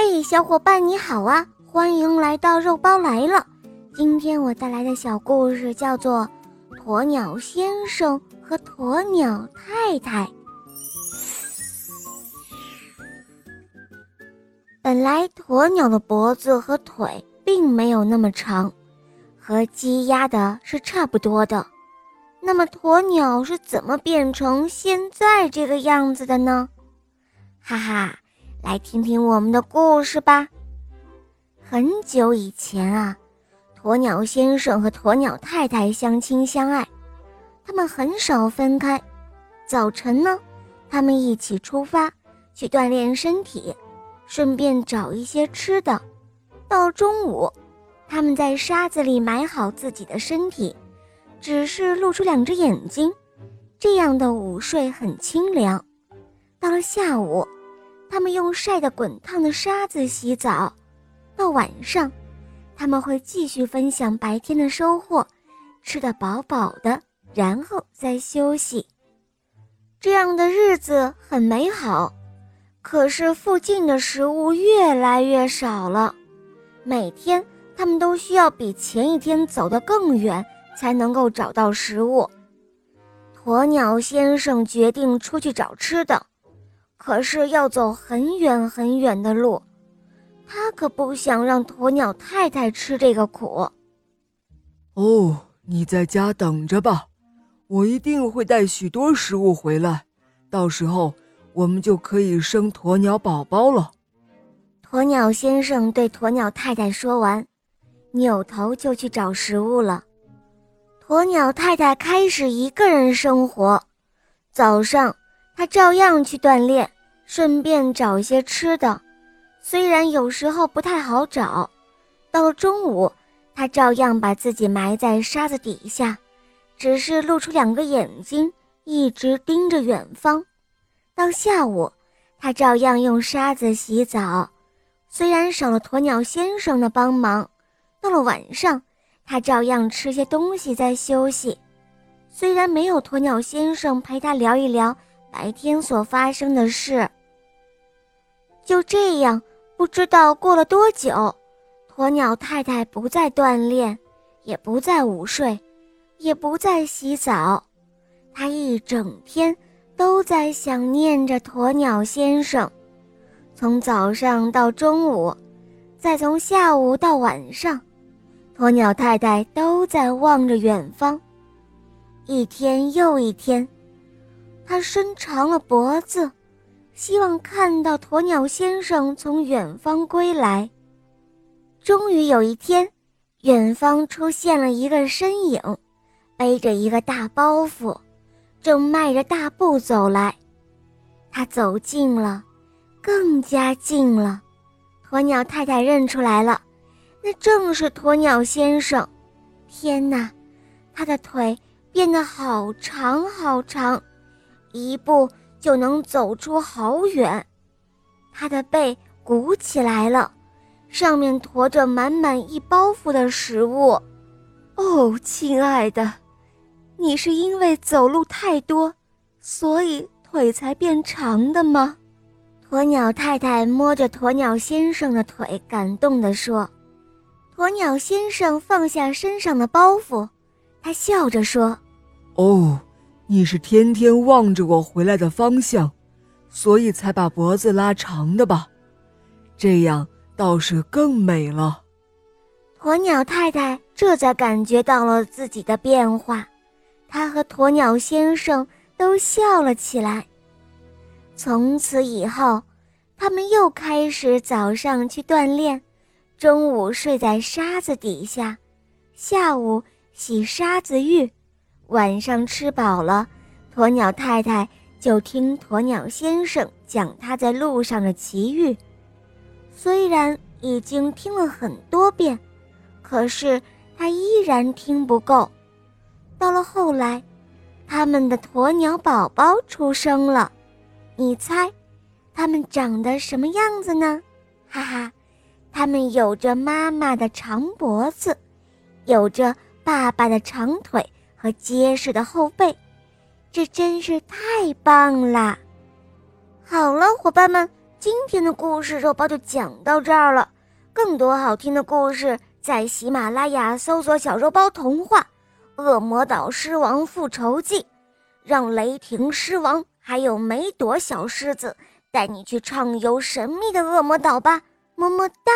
嘿，小伙伴你好啊！欢迎来到肉包来了。今天我带来的小故事叫做《鸵鸟先生和鸵鸟太太》。本来鸵鸟的脖子和腿并没有那么长，和鸡鸭的是差不多的。那么鸵鸟是怎么变成现在这个样子的呢？哈哈，来听听我们的故事吧。很久以前啊，鸵鸟先生和鸵鸟太太相亲相爱，他们很少分开。早晨呢，他们一起出发去锻炼身体，顺便找一些吃的。到中午，他们在沙子里埋好自己的身体。只是露出两只眼睛，这样的午睡很清凉。到了下午，他们用晒得滚烫的沙子洗澡。到晚上，他们会继续分享白天的收获，吃得饱饱的，然后再休息。这样的日子很美好。可是附近的食物越来越少了，每天他们都需要比前一天走得更远。才能够找到食物。鸵鸟先生决定出去找吃的，可是要走很远很远的路，他可不想让鸵鸟太太吃这个苦。哦，你在家等着吧，我一定会带许多食物回来，到时候我们就可以生鸵鸟宝宝了。鸵鸟先生对鸵鸟太太说完，扭头就去找食物了。鸵鸟太太开始一个人生活。早上，他照样去锻炼，顺便找一些吃的。虽然有时候不太好找。到了中午，他照样把自己埋在沙子底下，只是露出两个眼睛，一直盯着远方。到下午，他照样用沙子洗澡，虽然少了鸵鸟先生的帮忙。到了晚上。他照样吃些东西再休息，虽然没有鸵鸟先生陪他聊一聊白天所发生的事。就这样，不知道过了多久，鸵鸟太太不再锻炼，也不再午睡，也不再洗澡，她一整天都在想念着鸵鸟先生，从早上到中午，再从下午到晚上。鸵鸟太太都在望着远方，一天又一天，它伸长了脖子，希望看到鸵鸟先生从远方归来。终于有一天，远方出现了一个身影，背着一个大包袱，正迈着大步走来。他走近了，更加近了，鸵鸟太太认出来了。那正是鸵鸟先生，天哪，他的腿变得好长好长，一步就能走出好远。他的背鼓起来了，上面驮着满满一包袱的食物。哦，亲爱的，你是因为走路太多，所以腿才变长的吗？鸵鸟太太摸着鸵鸟先生的腿，感动地说。鸵鸟先生放下身上的包袱，他笑着说：“哦，你是天天望着我回来的方向，所以才把脖子拉长的吧？这样倒是更美了。”鸵鸟太太这才感觉到了自己的变化，她和鸵鸟先生都笑了起来。从此以后，他们又开始早上去锻炼。中午睡在沙子底下，下午洗沙子浴，晚上吃饱了，鸵鸟太太就听鸵鸟先生讲他在路上的奇遇。虽然已经听了很多遍，可是他依然听不够。到了后来，他们的鸵鸟宝宝出生了，你猜，他们长得什么样子呢？哈哈。它们有着妈妈的长脖子，有着爸爸的长腿和结实的后背，这真是太棒了！好了，伙伴们，今天的故事肉包就讲到这儿了。更多好听的故事，在喜马拉雅搜索“小肉包童话”《恶魔岛狮王复仇记》，让雷霆狮王还有梅朵小狮子带你去畅游神秘的恶魔岛吧！么么哒。